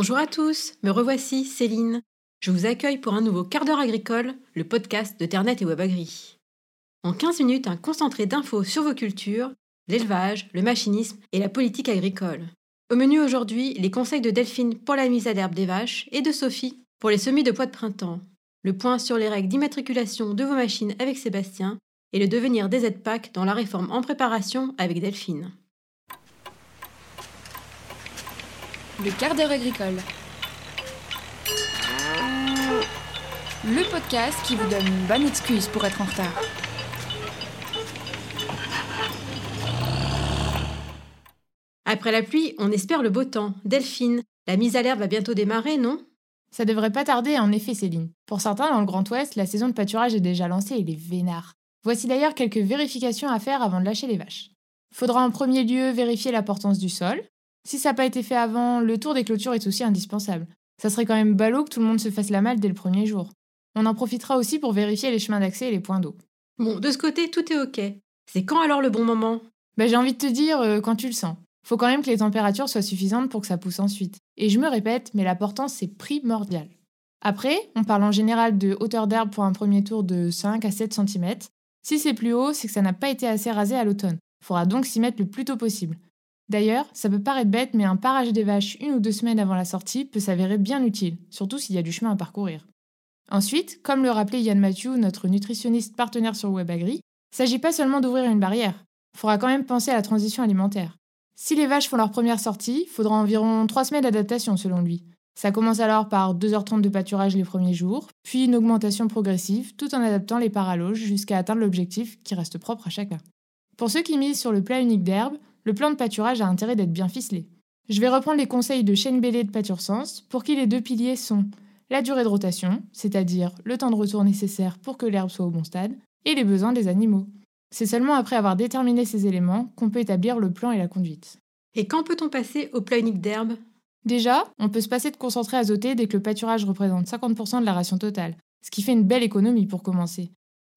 Bonjour à tous, me revoici, Céline. Je vous accueille pour un nouveau quart d'heure agricole, le podcast de Ternet et WebAgri. En 15 minutes, un concentré d'infos sur vos cultures, l'élevage, le machinisme et la politique agricole. Au menu aujourd'hui, les conseils de Delphine pour la mise à l'herbe des vaches et de Sophie pour les semis de pois de printemps. Le point sur les règles d'immatriculation de vos machines avec Sébastien et le devenir des aides-PAC dans la réforme en préparation avec Delphine. Le quart d'heure agricole. Le podcast qui vous donne une bonne excuse pour être en retard. Après la pluie, on espère le beau temps. Delphine, la mise à l'herbe va bientôt démarrer, non? Ça devrait pas tarder, en effet, Céline. Pour certains, dans le Grand Ouest, la saison de pâturage est déjà lancée et les vénards. Voici d'ailleurs quelques vérifications à faire avant de lâcher les vaches. Faudra en premier lieu vérifier la portance du sol, si ça n'a pas été fait avant, le tour des clôtures est aussi indispensable. Ça serait quand même ballot que tout le monde se fasse la malle dès le premier jour. On en profitera aussi pour vérifier les chemins d'accès et les points d'eau. Bon, de ce côté, tout est ok. C'est quand alors le bon moment? Ben J'ai envie de te dire euh, quand tu le sens. Faut quand même que les températures soient suffisantes pour que ça pousse ensuite. Et je me répète, mais la portance c'est primordial. Après, on parle en général de hauteur d'herbe pour un premier tour de 5 à 7 cm. Si c'est plus haut, c'est que ça n'a pas été assez rasé à l'automne. Faudra donc s'y mettre le plus tôt possible. D'ailleurs, ça peut paraître bête, mais un parage des vaches une ou deux semaines avant la sortie peut s'avérer bien utile, surtout s'il y a du chemin à parcourir. Ensuite, comme le rappelait Yann Mathieu, notre nutritionniste partenaire sur WebAgri, il s'agit pas seulement d'ouvrir une barrière. Il faudra quand même penser à la transition alimentaire. Si les vaches font leur première sortie, il faudra environ trois semaines d'adaptation selon lui. Ça commence alors par 2h30 de pâturage les premiers jours, puis une augmentation progressive tout en adaptant les paraloges jusqu'à atteindre l'objectif qui reste propre à chacun. Pour ceux qui misent sur le plat unique d'herbe, le plan de pâturage a intérêt d'être bien ficelé. Je vais reprendre les conseils de Shane Bellé de Pâture-Sens pour qui les deux piliers sont la durée de rotation, c'est-à-dire le temps de retour nécessaire pour que l'herbe soit au bon stade, et les besoins des animaux. C'est seulement après avoir déterminé ces éléments qu'on peut établir le plan et la conduite. Et quand peut-on passer au plan unique d'herbe? Déjà, on peut se passer de concentré azoté dès que le pâturage représente 50% de la ration totale, ce qui fait une belle économie pour commencer.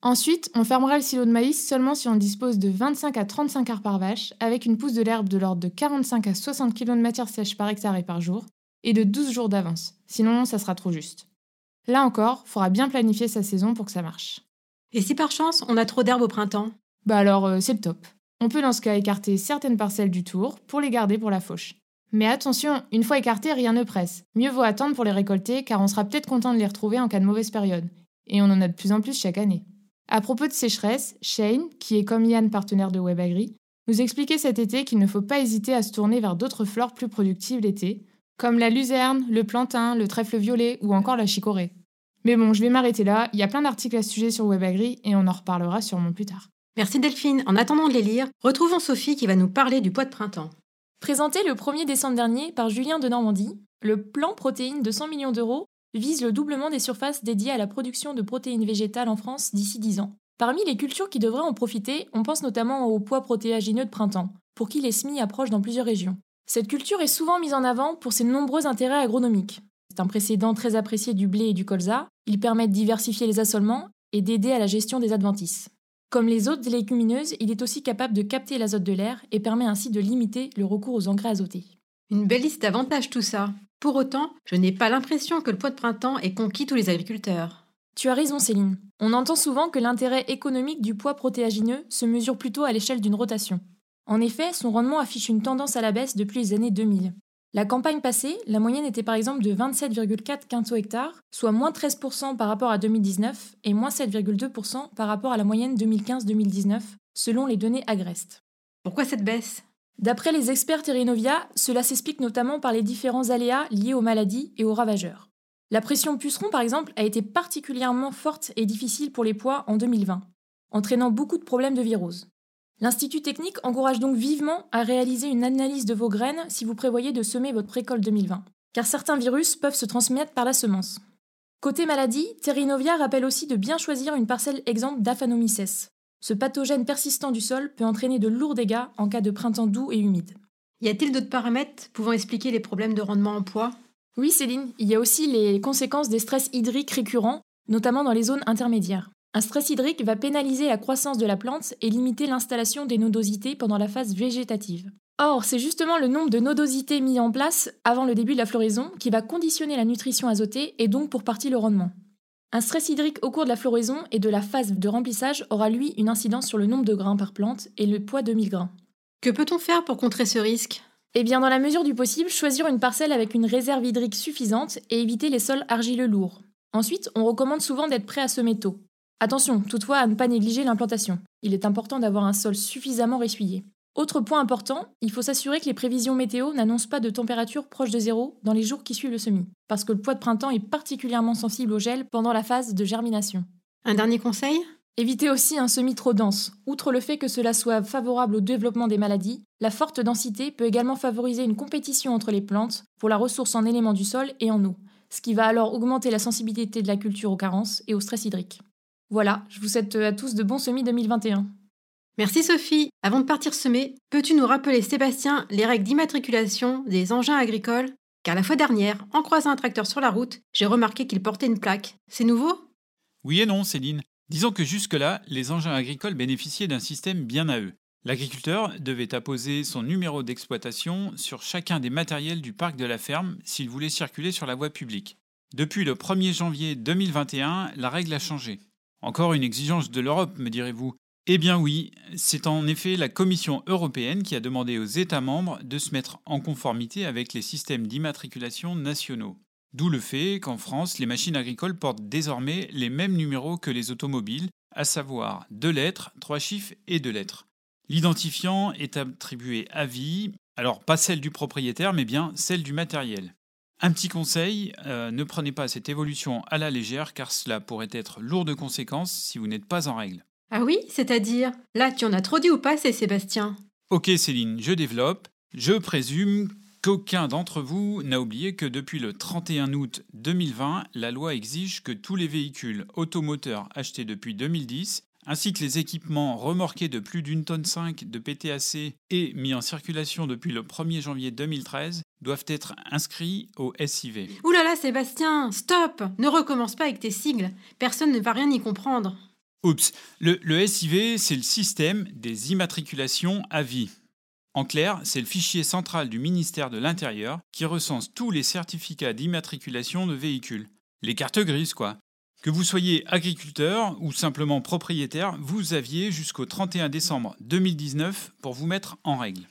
Ensuite, on fermera le silo de maïs seulement si on dispose de 25 à 35 arts par vache, avec une pousse de l'herbe de l'ordre de 45 à 60 kg de matière sèche par hectare et par jour, et de 12 jours d'avance. Sinon, ça sera trop juste. Là encore, faudra bien planifier sa saison pour que ça marche. Et si par chance, on a trop d'herbe au printemps? Bah alors, euh, c'est le top. On peut dans ce cas écarter certaines parcelles du tour pour les garder pour la fauche. Mais attention, une fois écartées, rien ne presse. Mieux vaut attendre pour les récolter car on sera peut-être content de les retrouver en cas de mauvaise période. Et on en a de plus en plus chaque année. À propos de sécheresse, Shane, qui est comme Yann partenaire de WebAgri, nous expliquait cet été qu'il ne faut pas hésiter à se tourner vers d'autres fleurs plus productives l'été, comme la luzerne, le plantain, le trèfle violet ou encore la chicorée. Mais bon, je vais m'arrêter là, il y a plein d'articles à ce sujet sur WebAgri et on en reparlera sûrement plus tard. Merci Delphine. En attendant de les lire, retrouvons Sophie qui va nous parler du poids de printemps. Présenté le 1er décembre dernier par Julien de Normandie, le plan protéines de 100 millions d'euros vise le doublement des surfaces dédiées à la production de protéines végétales en France d'ici 10 ans. Parmi les cultures qui devraient en profiter, on pense notamment aux pois protéagineux de printemps, pour qui les semis approchent dans plusieurs régions. Cette culture est souvent mise en avant pour ses nombreux intérêts agronomiques. C'est un précédent très apprécié du blé et du colza, il permet de diversifier les assolements et d'aider à la gestion des adventices. Comme les autres légumineuses, il est aussi capable de capter l'azote de l'air et permet ainsi de limiter le recours aux engrais azotés. Une belle liste d'avantages tout ça. Pour autant, je n'ai pas l'impression que le poids de printemps ait conquis tous les agriculteurs. Tu as raison Céline. On entend souvent que l'intérêt économique du poids protéagineux se mesure plutôt à l'échelle d'une rotation. En effet, son rendement affiche une tendance à la baisse depuis les années 2000. La campagne passée, la moyenne était par exemple de 27,4 quintaux hectares, soit moins 13% par rapport à 2019 et moins 7,2% par rapport à la moyenne 2015-2019, selon les données Agrest. Pourquoi cette baisse? D'après les experts Terrinovia, cela s'explique notamment par les différents aléas liés aux maladies et aux ravageurs. La pression puceron, par exemple, a été particulièrement forte et difficile pour les pois en 2020, entraînant beaucoup de problèmes de virose. L'Institut technique encourage donc vivement à réaliser une analyse de vos graines si vous prévoyez de semer votre récolte 2020, car certains virus peuvent se transmettre par la semence. Côté maladie, Terrinovia rappelle aussi de bien choisir une parcelle exempte d'aphanomyces, ce pathogène persistant du sol peut entraîner de lourds dégâts en cas de printemps doux et humide. Y a-t-il d'autres paramètres pouvant expliquer les problèmes de rendement en poids? Oui, Céline, il y a aussi les conséquences des stress hydriques récurrents, notamment dans les zones intermédiaires. Un stress hydrique va pénaliser la croissance de la plante et limiter l'installation des nodosités pendant la phase végétative. Or, c'est justement le nombre de nodosités mis en place avant le début de la floraison qui va conditionner la nutrition azotée et donc pour partie le rendement. Un stress hydrique au cours de la floraison et de la phase de remplissage aura lui une incidence sur le nombre de grains par plante et le poids de 1000 grains. Que peut-on faire pour contrer ce risque? Eh bien, dans la mesure du possible, choisir une parcelle avec une réserve hydrique suffisante et éviter les sols argileux lourds. Ensuite, on recommande souvent d'être prêt à semer tôt. Attention, toutefois, à ne pas négliger l'implantation. Il est important d'avoir un sol suffisamment ressuyé. Autre point important, il faut s'assurer que les prévisions météo n'annoncent pas de température proche de zéro dans les jours qui suivent le semis, parce que le poids de printemps est particulièrement sensible au gel pendant la phase de germination. Un dernier conseil? Évitez aussi un semis trop dense. Outre le fait que cela soit favorable au développement des maladies, la forte densité peut également favoriser une compétition entre les plantes pour la ressource en éléments du sol et en eau, ce qui va alors augmenter la sensibilité de la culture aux carences et au stress hydrique. Voilà, je vous souhaite à tous de bons semis 2021. Merci Sophie. Avant de partir semer, peux-tu nous rappeler, Sébastien, les règles d'immatriculation des engins agricoles? Car la fois dernière, en croisant un tracteur sur la route, j'ai remarqué qu'il portait une plaque. C'est nouveau? Oui et non, Céline. Disons que jusque-là, les engins agricoles bénéficiaient d'un système bien à eux. L'agriculteur devait apposer son numéro d'exploitation sur chacun des matériels du parc de la ferme s'il voulait circuler sur la voie publique. Depuis le 1er janvier 2021, la règle a changé. Encore une exigence de l'Europe, me direz-vous. Eh bien oui, c'est en effet la Commission européenne qui a demandé aux États membres de se mettre en conformité avec les systèmes d'immatriculation nationaux. D'où le fait qu'en France, les machines agricoles portent désormais les mêmes numéros que les automobiles, à savoir deux lettres, trois chiffres et deux lettres. L'identifiant est attribué à vie, alors pas celle du propriétaire, mais bien celle du matériel. Un petit conseil, euh, ne prenez pas cette évolution à la légère car cela pourrait être lourd de conséquences si vous n'êtes pas en règle. Ah oui, c'est-à-dire Là, tu en as trop dit ou pas, c'est Sébastien? Ok Céline, je développe. Je présume qu'aucun d'entre vous n'a oublié que depuis le 31 août 2020, la loi exige que tous les véhicules automoteurs achetés depuis 2010 ainsi que les équipements remorqués de plus d'une tonne 5 de PTAC et mis en circulation depuis le 1er janvier 2013 doivent être inscrits au SIV. Ouh là là, Sébastien, stop Ne recommence pas avec tes sigles. Personne ne va rien y comprendre. Oups, le, SIV, c'est le système des immatriculations à vie. En clair, c'est le fichier central du ministère de l'Intérieur qui recense tous les certificats d'immatriculation de véhicules. Les cartes grises, quoi. Que vous soyez agriculteur ou simplement propriétaire, vous aviez jusqu'au 31 décembre 2019 pour vous mettre en règle.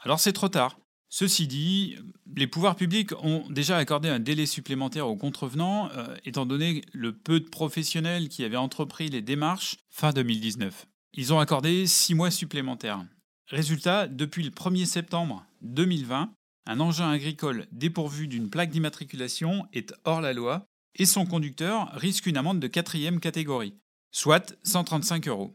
Alors c'est trop tard. Ceci dit, les pouvoirs publics ont déjà accordé un délai supplémentaire aux contrevenants, euh, étant donné le peu de professionnels qui avaient entrepris les démarches fin 2019. Ils ont accordé six mois supplémentaires. Résultat, depuis le 1er septembre 2020, un engin agricole dépourvu d'une plaque d'immatriculation est hors la loi et son conducteur risque une amende de quatrième catégorie, soit 135 euros.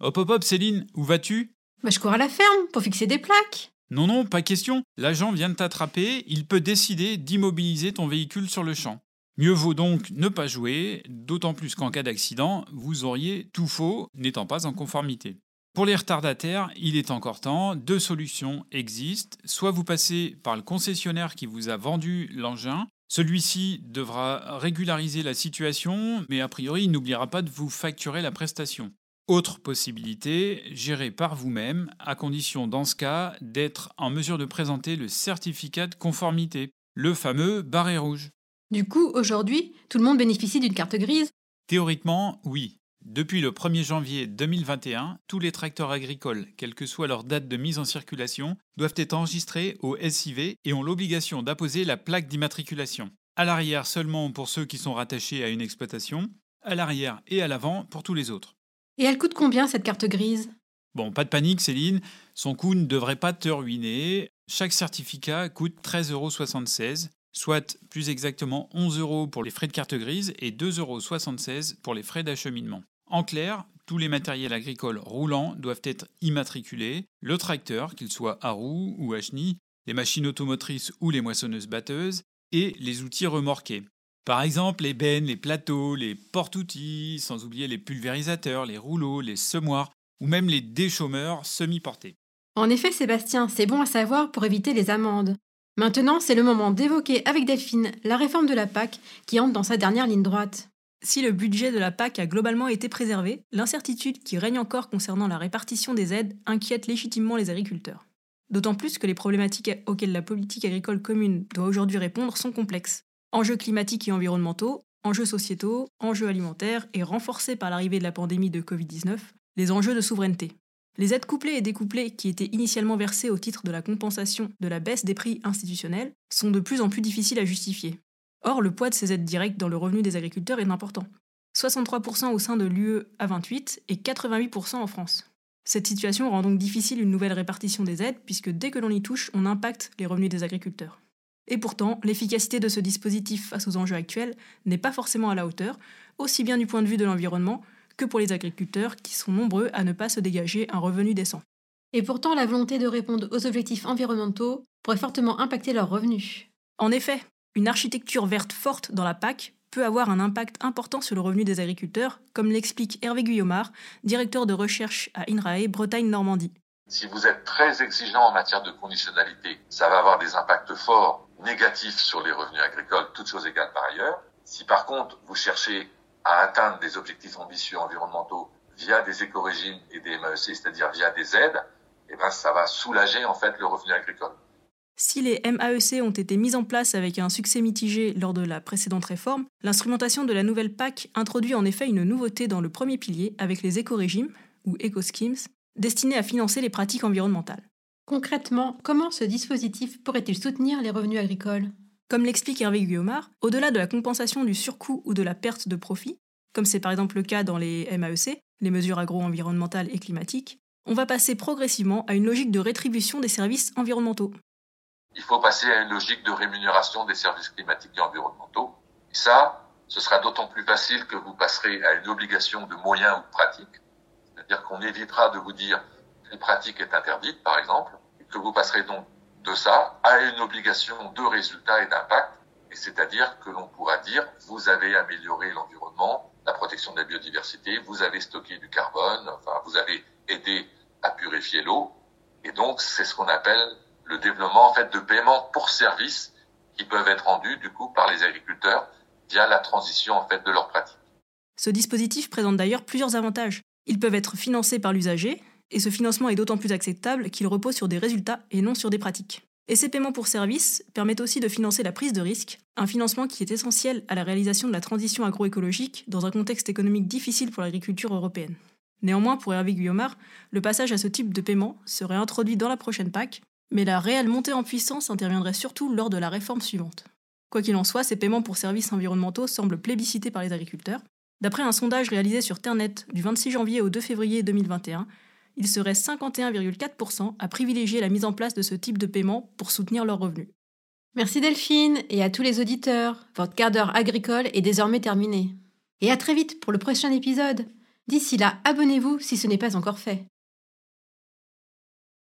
Hop hop hop Céline, où vas-tu? Bah je cours à la ferme pour fixer des plaques. Non, non, pas question. L'agent vient de t'attraper, il peut décider d'immobiliser ton véhicule sur le champ. Mieux vaut donc ne pas jouer, d'autant plus qu'en cas d'accident, vous auriez tout faux, n'étant pas en conformité. Pour les retardataires, il est encore temps, deux solutions existent. Soit vous passez par le concessionnaire qui vous a vendu l'engin, celui-ci devra régulariser la situation, mais a priori il n'oubliera pas de vous facturer la prestation. Autre possibilité, gérée par vous-même, à condition dans ce cas d'être en mesure de présenter le certificat de conformité, le fameux barré rouge. Du coup, aujourd'hui, tout le monde bénéficie d'une carte grise? Théoriquement, oui. Depuis le 1er janvier 2021, tous les tracteurs agricoles, quelle que soit leur date de mise en circulation, doivent être enregistrés au SIV et ont l'obligation d'apposer la plaque d'immatriculation. À l'arrière seulement pour ceux qui sont rattachés à une exploitation, à l'arrière et à l'avant pour tous les autres. Et elle coûte combien cette carte grise? Bon, pas de panique Céline, son coût ne devrait pas te ruiner. Chaque certificat coûte 13,76 euros, soit plus exactement 11 euros pour les frais de carte grise et 2,76 euros pour les frais d'acheminement. En clair, tous les matériels agricoles roulants doivent être immatriculés, le tracteur, qu'il soit à roues ou à chenilles, les machines automotrices ou les moissonneuses batteuses, et les outils remorqués. Par exemple, les bennes, les plateaux, les porte-outils, sans oublier les pulvérisateurs, les rouleaux, les semoirs ou même les déchômeurs semi-portés. En effet, Sébastien, c'est bon à savoir pour éviter les amendes. Maintenant, c'est le moment d'évoquer avec Delphine la réforme de la PAC qui entre dans sa dernière ligne droite. Si le budget de la PAC a globalement été préservé, l'incertitude qui règne encore concernant la répartition des aides inquiète légitimement les agriculteurs. D'autant plus que les problématiques auxquelles la politique agricole commune doit aujourd'hui répondre sont complexes. Enjeux climatiques et environnementaux, enjeux sociétaux, enjeux alimentaires et renforcés par l'arrivée de la pandémie de Covid-19, les enjeux de souveraineté. Les aides couplées et découplées qui étaient initialement versées au titre de la compensation de la baisse des prix institutionnels sont de plus en plus difficiles à justifier. Or, le poids de ces aides directes dans le revenu des agriculteurs est important. 63% au sein de l'UE à 28 et 88% en France. Cette situation rend donc difficile une nouvelle répartition des aides puisque dès que l'on y touche, on impacte les revenus des agriculteurs. Et pourtant, l'efficacité de ce dispositif face aux enjeux actuels n'est pas forcément à la hauteur, aussi bien du point de vue de l'environnement que pour les agriculteurs qui sont nombreux à ne pas se dégager un revenu décent. Et pourtant, la volonté de répondre aux objectifs environnementaux pourrait fortement impacter leurs revenus. En effet, une architecture verte forte dans la PAC peut avoir un impact important sur le revenu des agriculteurs, comme l'explique Hervé Guyomard, directeur de recherche à INRAE Bretagne-Normandie. Si vous êtes très exigeant en matière de conditionnalité, ça va avoir des impacts forts négatifs sur les revenus agricoles, toutes choses égales par ailleurs. Si par contre vous cherchez à atteindre des objectifs ambitieux environnementaux via des éco-régimes et des MEC, c'est-à-dire via des aides, eh ben, ça va soulager en fait le revenu agricole. Si les MAEC ont été mis en place avec un succès mitigé lors de la précédente réforme, l'instrumentation de la nouvelle PAC introduit en effet une nouveauté dans le premier pilier avec les éco-régimes, ou éco-schemes, destinés à financer les pratiques environnementales. Concrètement, comment ce dispositif pourrait-il soutenir les revenus agricoles? Comme l'explique Hervé Guillaumard, au-delà de la compensation du surcoût ou de la perte de profit, comme c'est par exemple le cas dans les MAEC, les mesures agro-environnementales et climatiques, on va passer progressivement à une logique de rétribution des services environnementaux, il faut passer à une logique de rémunération des services climatiques et environnementaux. Et ça, ce sera d'autant plus facile que vous passerez à une obligation de moyens ou de pratiques. C'est-à-dire qu'on évitera de vous dire qu'une pratique est interdite, par exemple, que vous passerez donc de ça à une obligation de résultat et d'impact. Et c'est-à-dire que l'on pourra dire, vous avez amélioré l'environnement, la protection de la biodiversité, vous avez stocké du carbone, enfin, vous avez aidé à purifier l'eau. Et donc, c'est ce qu'on appelle le développement en fait de paiements pour services qui peuvent être rendus du coup par les agriculteurs via la transition en fait de leurs pratiques. Ce dispositif présente d'ailleurs plusieurs avantages. Ils peuvent être financés par l'usager et ce financement est d'autant plus acceptable qu'il repose sur des résultats et non sur des pratiques. Et ces paiements pour services permettent aussi de financer la prise de risque, un financement qui est essentiel à la réalisation de la transition agroécologique dans un contexte économique difficile pour l'agriculture européenne. Néanmoins, pour Hervé Guillaumard, le passage à ce type de paiement serait introduit dans la prochaine PAC mais la réelle montée en puissance interviendrait surtout lors de la réforme suivante. Quoi qu'il en soit, ces paiements pour services environnementaux semblent plébiscités par les agriculteurs. D'après un sondage réalisé sur Ternet du 26 janvier au 2 février 2021, il serait 51,4% à privilégier la mise en place de ce type de paiement pour soutenir leurs revenus. Merci Delphine et à tous les auditeurs. Votre quart d'heure agricole est désormais terminé. Et à très vite pour le prochain épisode. D'ici là, abonnez-vous si ce n'est pas encore fait.